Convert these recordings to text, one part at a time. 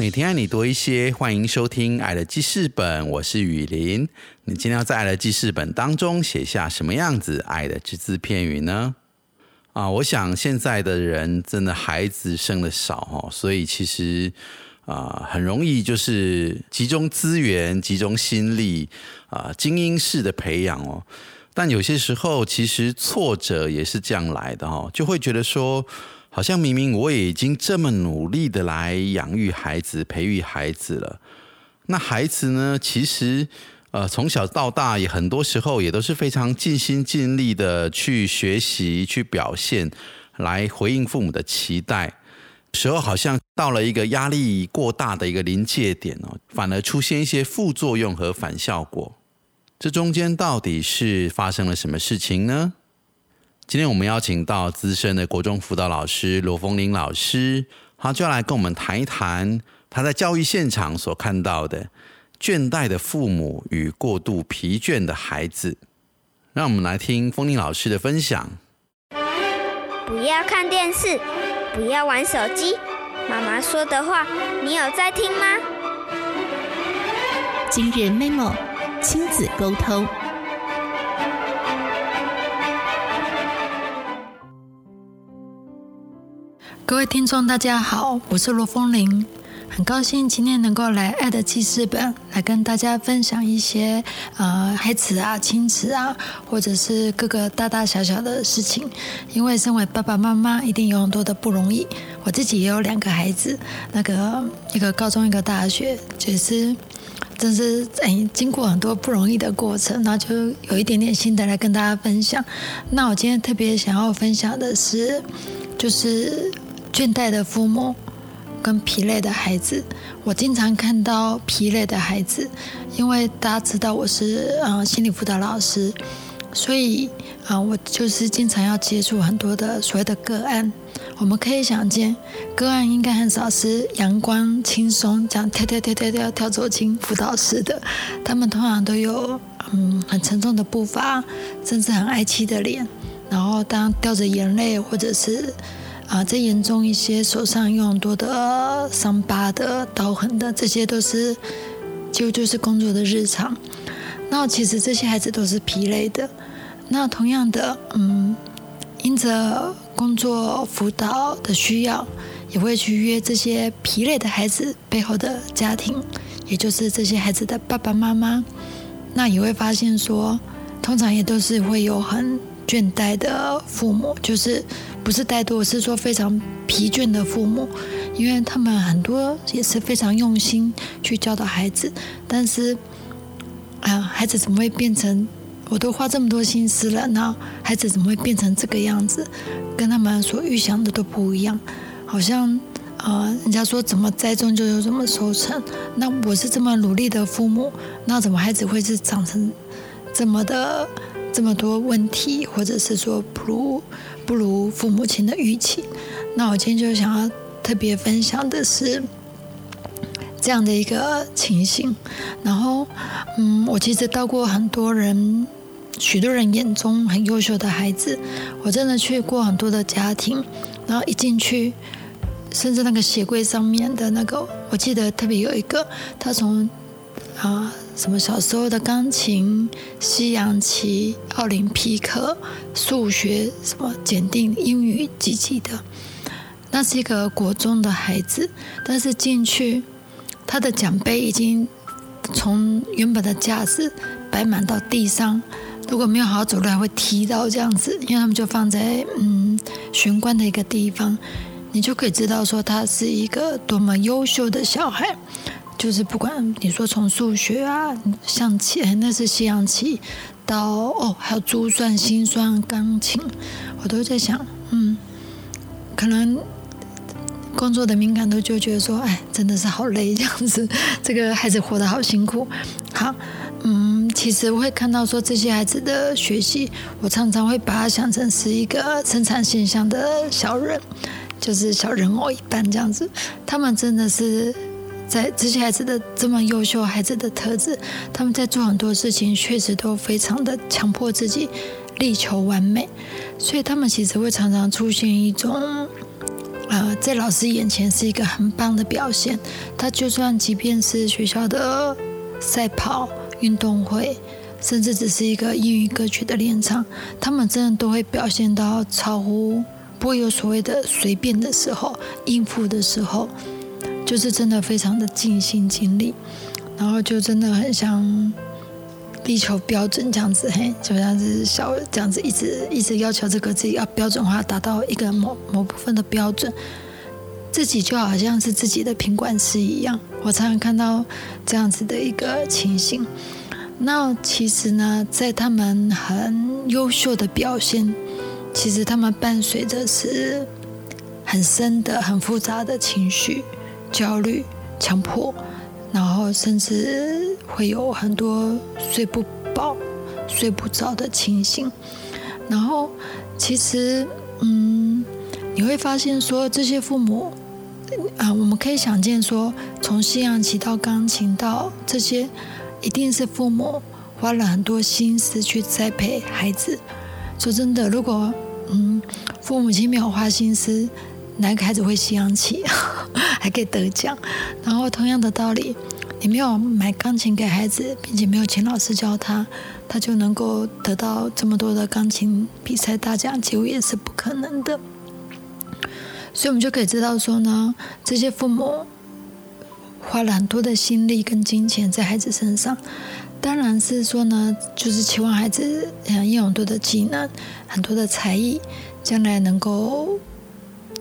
每天爱你多一些，欢迎收听《爱的记事本》，我是雨林。你今天要在《爱的记事本》当中写下什么样子爱的只字片语呢？啊，我想现在的人真的孩子生的少哦，所以其实啊很容易就是集中资源、集中心力啊精英式的培养哦。但有些时候其实挫折也是这样来的哦，就会觉得说。好像明明我也已经这么努力的来养育孩子、培育孩子了，那孩子呢？其实呃，从小到大也很多时候也都是非常尽心尽力的去学习、去表现，来回应父母的期待。时候好像到了一个压力过大的一个临界点哦，反而出现一些副作用和反效果。这中间到底是发生了什么事情呢？今天我们邀请到资深的国中辅导老师罗峰林老师，他就要来跟我们谈一谈他在教育现场所看到的倦怠的父母与过度疲倦的孩子。让我们来听凤玲老师的分享。不要看电视，不要玩手机，妈妈说的话，你有在听吗？今日 memo 亲子沟通。各位听众，大家好，我是罗风玲，很高兴今天能够来爱的记事本，来跟大家分享一些呃孩子啊、亲子啊，或者是各个大大小小的事情。因为身为爸爸妈妈，一定有很多的不容易。我自己也有两个孩子，那个一个高中，一个大学，就是真是哎经过很多不容易的过程，那就有一点点心得来跟大家分享。那我今天特别想要分享的是，就是。倦怠的父母跟疲累的孩子，我经常看到疲累的孩子，因为大家知道我是呃心理辅导老师，所以啊我就是经常要接触很多的所谓的个案。我们可以想见，个案应该很少是阳光轻松这样跳跳跳跳跳跳走进辅导室的，他们通常都有嗯很沉重的步伐，甚至很哀戚的脸，然后当掉着眼泪或者是。啊，再严重一些，手上有很多的伤疤的、刀痕的，这些都是就就是工作的日常。那其实这些孩子都是疲累的。那同样的，嗯，因着工作辅导的需要，也会去约这些疲累的孩子背后的家庭，也就是这些孩子的爸爸妈妈。那也会发现说，通常也都是会有很。倦怠的父母，就是不是怠惰，是说非常疲倦的父母，因为他们很多也是非常用心去教导孩子，但是，啊，孩子怎么会变成？我都花这么多心思了，那孩子怎么会变成这个样子？跟他们所预想的都不一样，好像，呃，人家说怎么栽种就有怎么收成，那我是这么努力的父母，那怎么孩子会是长成这么的？这么多问题，或者是说不如不如父母亲的预期，那我今天就想要特别分享的是这样的一个情形。然后，嗯，我其实到过很多人，许多人眼中很优秀的孩子，我真的去过很多的家庭，然后一进去，甚至那个鞋柜上面的那个，我记得特别有一个，他从啊。什么小时候的钢琴、西洋棋、奥林匹克、数学，什么检定、英语几级的？那是一个国中的孩子，但是进去，他的奖杯已经从原本的架子摆满到地上，如果没有好好走路，还会踢到这样子。因为他们就放在嗯玄关的一个地方，你就可以知道说他是一个多么优秀的小孩。就是不管你说从数学啊、象棋，那是西洋棋，到哦还有珠算、心算、钢琴，我都在想，嗯，可能工作的敏感度，就觉得说，哎，真的是好累这样子，这个孩子活得好辛苦。好，嗯，其实我会看到说这些孩子的学习，我常常会把它想成是一个生产现象的小人，就是小人偶一般这样子。他们真的是在这些孩子的这么优秀孩子的特质，他们在做很多事情，确实都非常的强迫自己。力求完美，所以他们其实会常常出现一种，呃，在老师眼前是一个很棒的表现。他就算即便是学校的赛跑运动会，甚至只是一个英语歌曲的练唱，他们真的都会表现到超乎，不会有所谓的随便的时候，应付的时候，就是真的非常的尽心尽力，然后就真的很像。力求标准这样子，嘿，就像是小这样子，一直一直要求这个自己要标准化，达到一个某某部分的标准，自己就好像是自己的品管师一样。我常常看到这样子的一个情形。那其实呢，在他们很优秀的表现，其实他们伴随着是很深的、很复杂的情绪、焦虑、强迫，然后甚至。会有很多睡不饱、睡不着的情形，然后其实，嗯，你会发现说这些父母，啊，我们可以想见说，从西洋棋到钢琴到这些，一定是父母花了很多心思去栽培孩子。说真的，如果嗯，父母亲没有花心思，哪个孩子会西洋棋还可以得奖？然后同样的道理。你没有买钢琴给孩子，并且没有请老师教他，他就能够得到这么多的钢琴比赛大奖，几乎也是不可能的。所以，我们就可以知道说呢，这些父母花了很多的心力跟金钱在孩子身上，当然是说呢，就是期望孩子嗯拥有很多的技能、很多的才艺，将来能够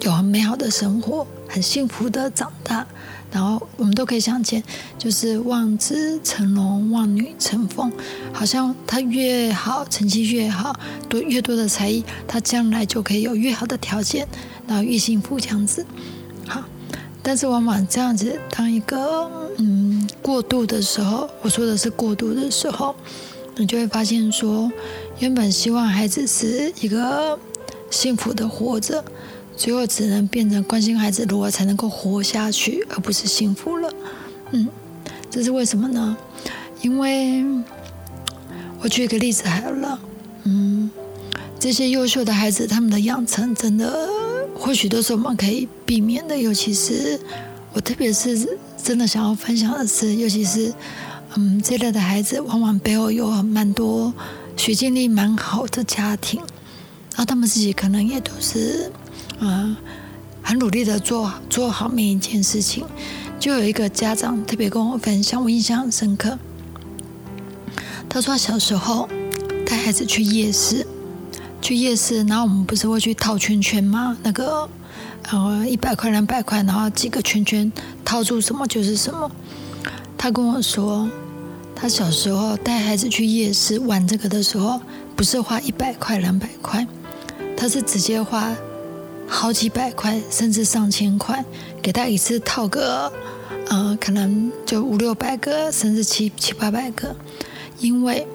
有很美好的生活，很幸福的长大。然后我们都可以想见，就是望子成龙，望女成凤，好像他越好，成绩越好，多越多的才艺，他将来就可以有越好的条件，然后越幸福这样子。好，但是往往这样子，当一个嗯过度的时候，我说的是过度的时候，你就会发现说，原本希望孩子是一个幸福的活着。最后只能变成关心孩子如何才能够活下去，而不是幸福了。嗯，这是为什么呢？因为我举一个例子好了。嗯，这些优秀的孩子，他们的养成真的或许都是我们可以避免的。尤其是我特别是真的想要分享的是，尤其是嗯这类的孩子，往往背后有蛮多学经历蛮好的家庭，然后他们自己可能也都是。啊，很努力的做做好每一件事情，就有一个家长特别跟我分享，我印象很深刻。他说他小时候带孩子去夜市，去夜市，然后我们不是会去套圈圈吗？那个然后一百块两百块，然后几个圈圈套住什么就是什么。他跟我说，他小时候带孩子去夜市玩这个的时候，不是花一百块两百块，他是直接花。好几百块，甚至上千块，给他一次套个，呃，可能就五六百个，甚至七七八百个，因为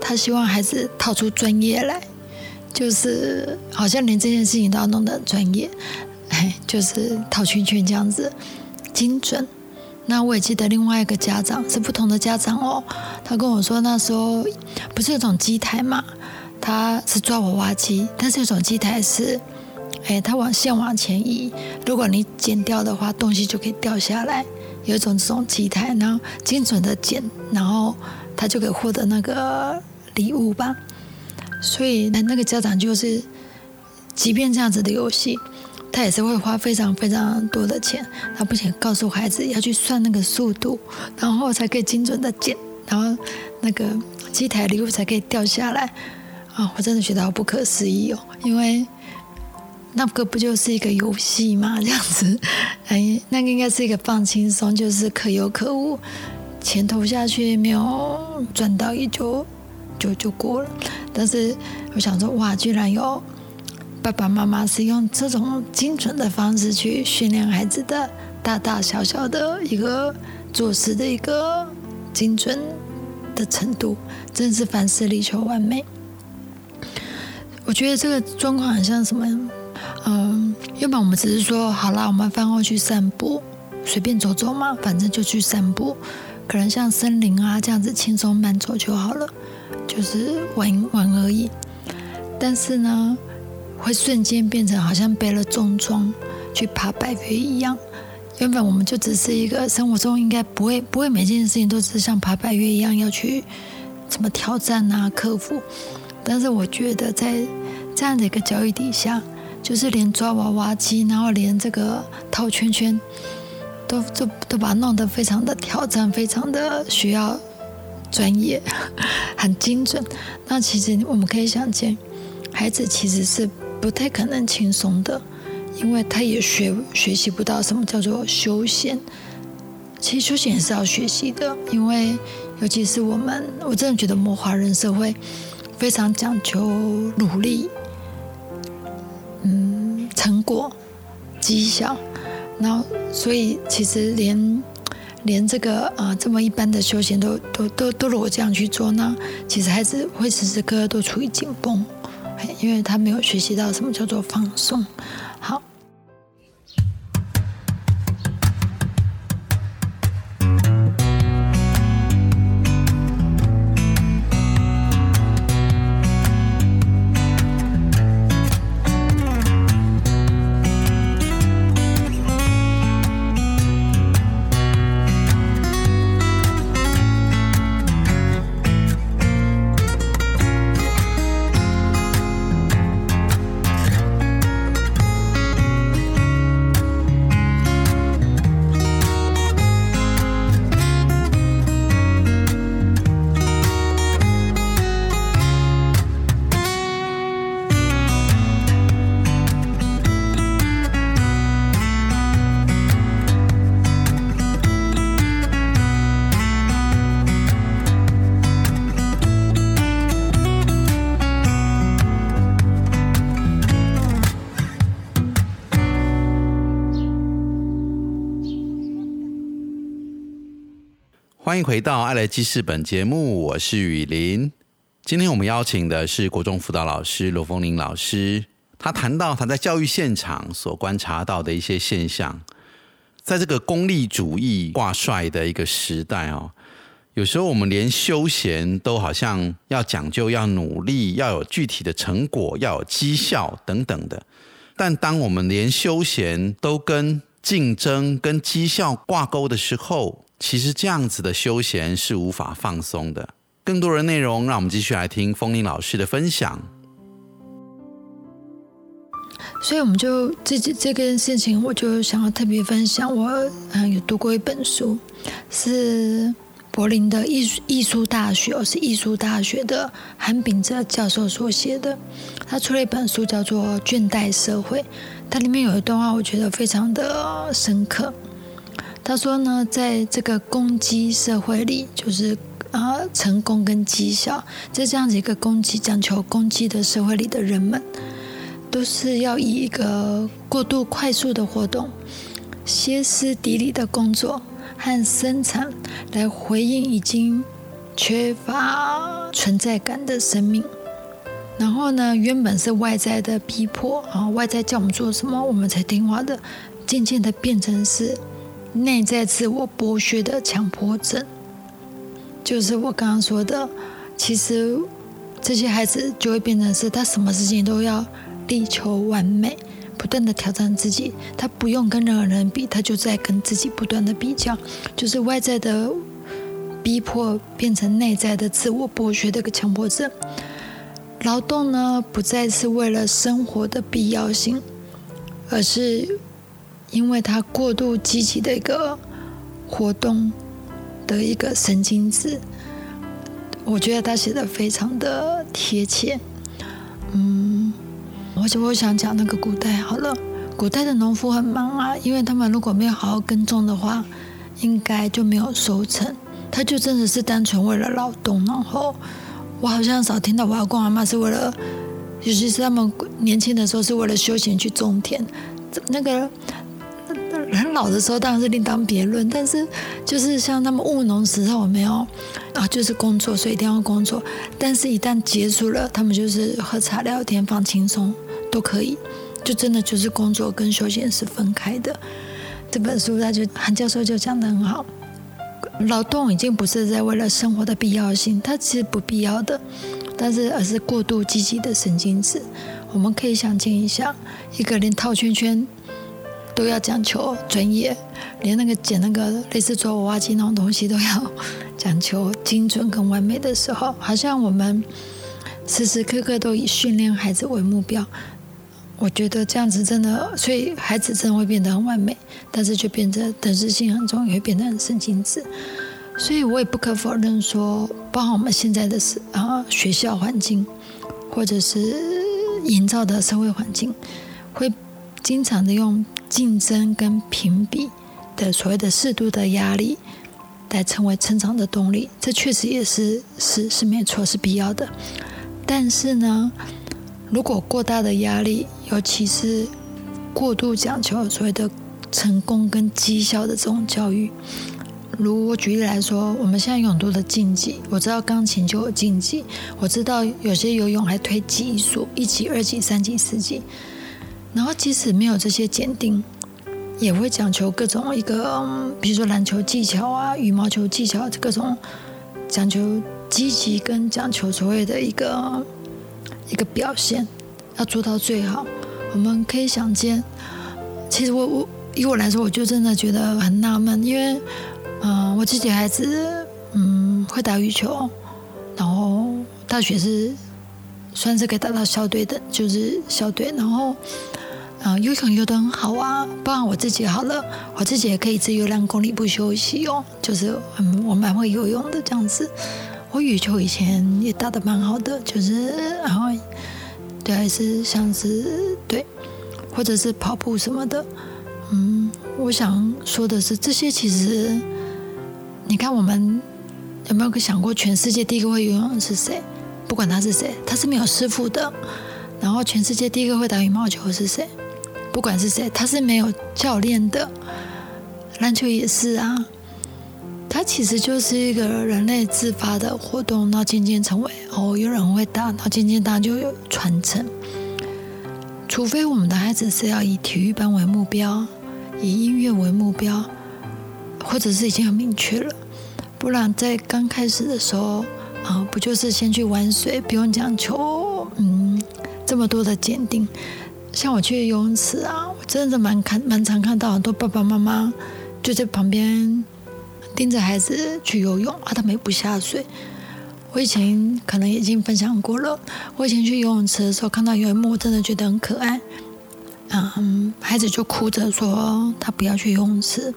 他希望孩子套出专业来，就是好像连这件事情都要弄得很专业，哎，就是套圈圈这样子，精准。那我也记得另外一个家长是不同的家长哦，他跟我说那时候不是有种机台嘛，他是抓娃娃机，但是有种机台是。哎，它往线往前移，如果你剪掉的话，东西就可以掉下来。有一种这种机台，然后精准的剪，然后他就可以获得那个礼物吧。所以那那个家长就是，即便这样子的游戏，他也是会花非常非常多的钱。他不仅告诉孩子要去算那个速度，然后才可以精准的剪，然后那个机台礼物才可以掉下来。啊，我真的觉得好不可思议哦，因为。那个不就是一个游戏吗？这样子，哎，那个应该是一个放轻松，就是可有可无，钱投下去没有赚到也就就就过了。但是我想说，哇，居然有爸爸妈妈是用这种精准的方式去训练孩子的大大小小的一个做事的一个精准的程度，真是凡事力求完美。我觉得这个状况很像什么？嗯，原本我们只是说好啦，我们饭后去散步，随便走走嘛，反正就去散步，可能像森林啊这样子轻松慢走就好了，就是玩玩而已。但是呢，会瞬间变成好像背了重装去爬百岳一样。原本我们就只是一个生活中应该不会不会每件事情都是像爬百岳一样要去怎么挑战啊克服。但是我觉得在这样的一个教育底下，就是连抓娃娃机，然后连这个套圈圈，都都都把它弄得非常的挑战，非常的需要专业，很精准。那其实我们可以想见。孩子其实是不太可能轻松的，因为他也学学习不到什么叫做休闲。其实休闲是要学习的，因为尤其是我们，我真的觉得我们华人社会非常讲求努力，嗯，成果、绩效，然后所以其实连连这个啊这么一般的修行都都都都如果这样去做，那其实孩子会时时刻刻都处于紧绷。因为他没有学习到什么叫做放松。欢迎回到《爱来记事本》节目，我是雨林。今天我们邀请的是国中辅导老师罗凤玲老师，他谈到他在教育现场所观察到的一些现象。在这个功利主义挂帅的一个时代哦，有时候我们连休闲都好像要讲究、要努力、要有具体的成果、要有绩效等等的。但当我们连休闲都跟竞争、跟绩效挂钩的时候，其实这样子的休闲是无法放松的。更多的内容，让我们继续来听风铃老师的分享。所以，我们就这这件事情，我就想要特别分享。我嗯有读过一本书，是柏林的艺术艺术大学，是艺术大学的韩炳哲教授所写的。他出了一本书，叫做《倦怠社会》。它里面有一段话，我觉得非常的深刻。他说呢，在这个攻击社会里，就是啊，成功跟绩效，在这样子一个攻击、讲求攻击的社会里的人们，都是要以一个过度快速的活动、歇斯底里的工作和生产，来回应已经缺乏存在感的生命。然后呢，原本是外在的逼迫啊，外在叫我们做什么，我们才听话的，渐渐的变成是。内在自我剥削的强迫症，就是我刚刚说的。其实这些孩子就会变成是他什么事情都要力求完美，不断的挑战自己。他不用跟任何人比，他就在跟自己不断的比较。就是外在的逼迫变成内在的自我剥削的一个强迫症。劳动呢，不再是为了生活的必要性，而是。因为他过度积极的一个活动的一个神经质，我觉得他写的非常的贴切。嗯，而且我想讲那个古代好了，古代的农夫很忙啊，因为他们如果没有好好耕种的话，应该就没有收成。他就真的是单纯为了劳动，然后我好像少听到我阿公阿妈是为了尤其是他们年轻的时候是为了休闲去种田，那个老的时候当然是另当别论。但是就是像他们务农时候没有啊，就是工作，所以一定要工作。但是一旦结束了，他们就是喝茶聊天，放轻松都可以。就真的就是工作跟休闲是分开的。这本书他就韩教授就讲的很好，劳动已经不是在为了生活的必要性，它其实不必要的，但是而是过度积极的神经质。我们可以想见一下，一个连套圈圈都要讲求专业，连那个剪那个类似做娃娃机那种东西都要讲求精准跟完美的时候，好像我们时时刻刻都以训练孩子为目标。我觉得这样子真的，所以孩子真的会变得很完美，但是却变得等视性很重，也会变得很神经质。所以我也不可否认说，包含我们现在的是啊学校环境，或者是营造的社会环境，会经常的用竞争跟评比的所谓的适度的压力，来成为成长的动力。这确实也是是是没错，是必要的。但是呢？如果过大的压力，尤其是过度讲求所谓的成功跟绩效的这种教育，如我举例来说，我们现在有很多的竞技，我知道钢琴就有竞技，我知道有些游泳还推级数，一级、二级、三级、四级，然后即使没有这些检定，也会讲求各种一个，比如说篮球技巧啊、羽毛球技巧，各种讲求积极跟讲求所谓的一个。一个表现要做到最好，我们可以想见。其实我我以我来说，我就真的觉得很纳闷，因为嗯，我自己孩子嗯会打羽球，然后大学是算是可以打到校队的，就是校队，然后啊游泳游得很好啊，不然我自己好了，我自己也可以自由两公里不休息哦，就是嗯我蛮会游泳的这样子。我羽球以前也打得蛮好的，就是然后对，还是像是对，或者是跑步什么的。嗯，我想说的是，这些其实你看，我们有没有想过，全世界第一个会游泳的是谁？不管他是谁，他是没有师傅的。然后，全世界第一个会打羽毛球是谁？不管是谁，他是没有教练的。篮球也是啊。它其实就是一个人类自发的活动，然后渐渐成为哦，有人会打，然后渐渐大就有传承。除非我们的孩子是要以体育班为目标，以音乐为目标，或者是已经很明确了，不然在刚开始的时候啊，不就是先去玩水，不用讲求嗯这么多的鉴定。像我去游泳池啊，我真的蛮看蛮常看到很多爸爸妈妈就在旁边。盯着孩子去游泳啊，他们也不下水。我以前可能已经分享过了。我以前去游泳池的时候，看到有一幕，真的觉得很可爱。嗯，孩子就哭着说他不要去游泳池，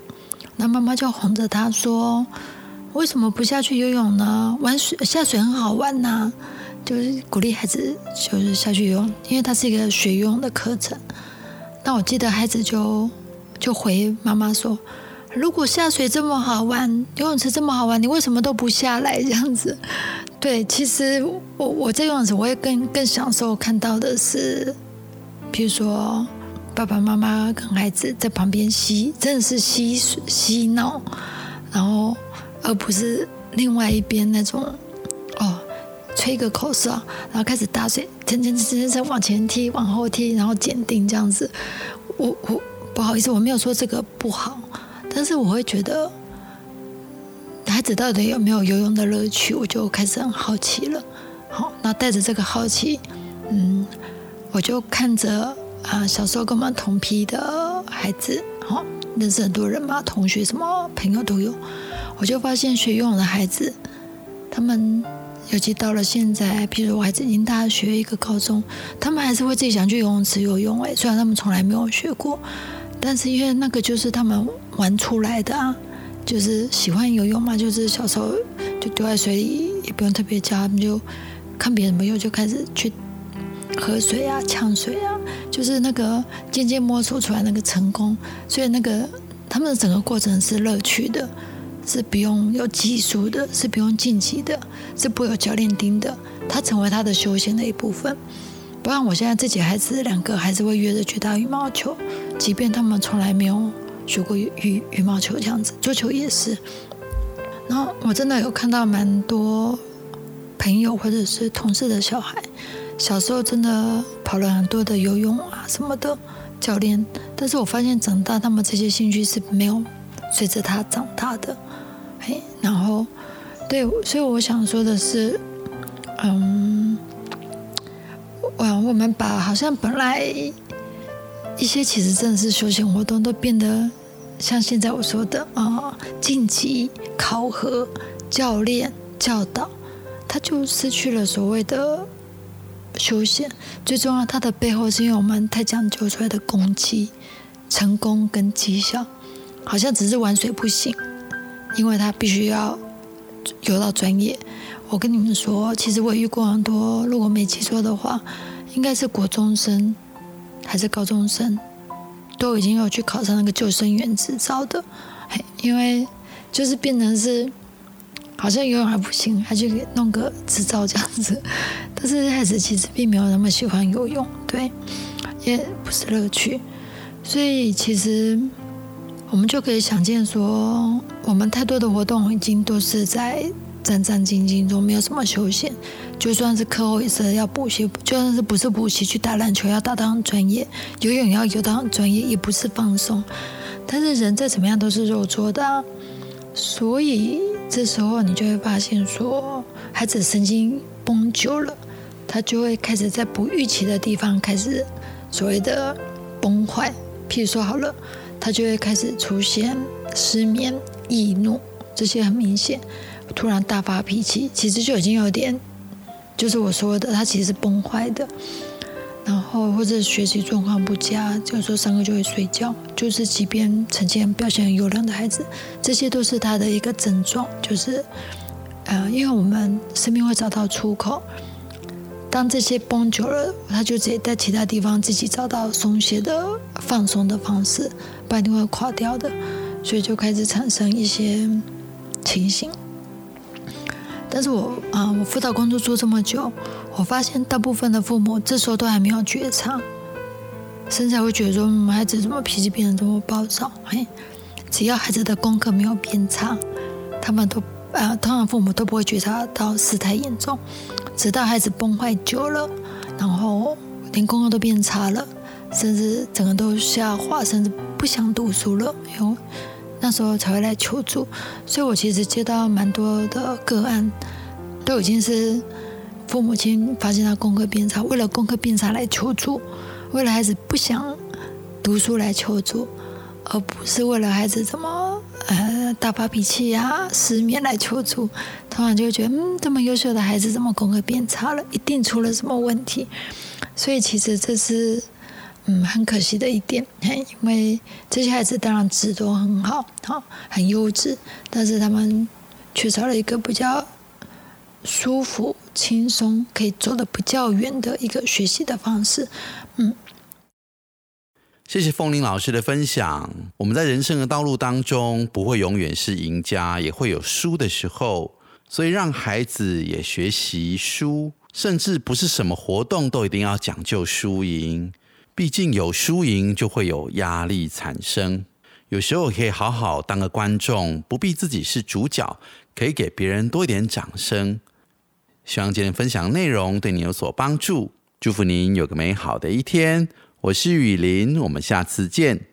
那妈妈就哄着他说：“为什么不下去游泳呢？玩水下水很好玩呐。”就是鼓励孩子就是下去游泳，因为它是一个学游泳的课程。那我记得孩子就就回妈妈说。如果下水这么好玩，游泳池这么好玩，你为什么都不下来？这样子，对，其实我我在游泳池，我也更更享受看到的是，比如说爸爸妈妈跟孩子在旁边嬉，真的是嬉嬉闹，然后而不是另外一边那种哦，吹个口哨，然后开始打水，蹭蹭蹭蹭蹭往前踢，往后踢，然后检定这样子。我我不好意思，我没有说这个不好。但是我会觉得，孩子到底有没有游泳的乐趣，我就开始很好奇了。好，那带着这个好奇，嗯，我就看着啊，小时候跟我们同批的孩子，好，认识很多人嘛，同学什么朋友都有，我就发现学游泳的孩子，他们尤其到了现在，譬如我孩子已经大学一个高中，他们还是会自己想去游泳池游泳。哎，虽然他们从来没有学过。但是因为那个就是他们玩出来的啊，就是喜欢游泳嘛，就是小时候就丢在水里，也不用特别教，他们就看别人怎么游就开始去喝水啊、呛水啊，就是那个渐渐摸索出来那个成功，所以那个他们的整个过程是乐趣的，是不用有技术的，是不用晋级的，是不会有教练盯的，它成为他的休闲的一部分。不然我现在自己孩子两个还是会约着去打羽毛球，即便他们从来没有学过羽羽羽毛球这样子，桌球也是。然后我真的有看到蛮多朋友或者是同事的小孩，小时候真的跑了很多的游泳啊什么的教练，但是我发现长大他们这些兴趣是没有随着他长大的，哎，然后对，所以我想说的是，嗯。哇，我们把好像本来一些其实真的是休闲活动，都变得像现在我说的啊，晋级、考核、教练、教导，它就失去了所谓的休闲。最重要，它的背后是因为我们太讲究出来的攻击、成功跟绩效，好像只是玩水不行，因为他必须要游到专业。我跟你们说，其实我遇过很多，如果没记错的话，应该是国中生还是高中生，都已经有去考上那个救生员执照的。嘿，因为就是变成是好像游泳还不行，还去弄个执照这样子。但是孩子其实并没有那么喜欢游泳，对，也不是乐趣。所以其实我们就可以想见说，我们太多的活动已经都是在。战战兢兢中没有什么休闲，就算是课后也是要补习，就算是不是补习去打篮球要打到很专业，游泳要游到很专业，也不是放松。但是人再怎么样都是肉做的，所以这时候你就会发现说，孩子神经绷久了，他就会开始在不预期的地方开始所谓的崩坏。譬如说好了，他就会开始出现失眠、易怒这些很明显。突然大发脾气，其实就已经有点，就是我说的，他其实是崩坏的。然后或者学习状况不佳，就说上课就会睡觉，就是即便成绩表现很优良的孩子，这些都是他的一个症状。就是，呃，因为我们生命会找到出口，当这些绷久了，他就直接在其他地方自己找到松懈的放松的方式，不然一定会垮掉的。所以就开始产生一些情形。但是我啊，我辅导工作做这么久，我发现大部分的父母这时候都还没有觉察，甚至会觉得说，孩子怎么脾气变得这么暴躁？嘿，只要孩子的功课没有变差，他们都啊，通常父母都不会觉察到事态严重，直到孩子崩坏久了，然后连功课都变差了，甚至整个都下滑，甚至不想读书了，因为。那时候才会来求助，所以我其实接到蛮多的个案，都已经是父母亲发现他功课变差，为了功课变差来求助，为了孩子不想读书来求助，而不是为了孩子怎么呃大发脾气呀、失眠来求助。通常就会觉得，嗯，这么优秀的孩子怎么功课变差了？一定出了什么问题。所以其实这是。嗯，很可惜的一点，因为这些孩子当然质都很好，好很优质，但是他们缺少了一个比较舒服、轻松，可以走得比较远的一个学习的方式。嗯，谢谢凤玲老师的分享。我们在人生的道路当中，不会永远是赢家，也会有输的时候，所以让孩子也学习输，甚至不是什么活动都一定要讲究输赢。毕竟有输赢就会有压力产生，有时候可以好好当个观众，不必自己是主角，可以给别人多一点掌声。希望今天分享内容对你有所帮助，祝福您有个美好的一天。我是雨林，我们下次见。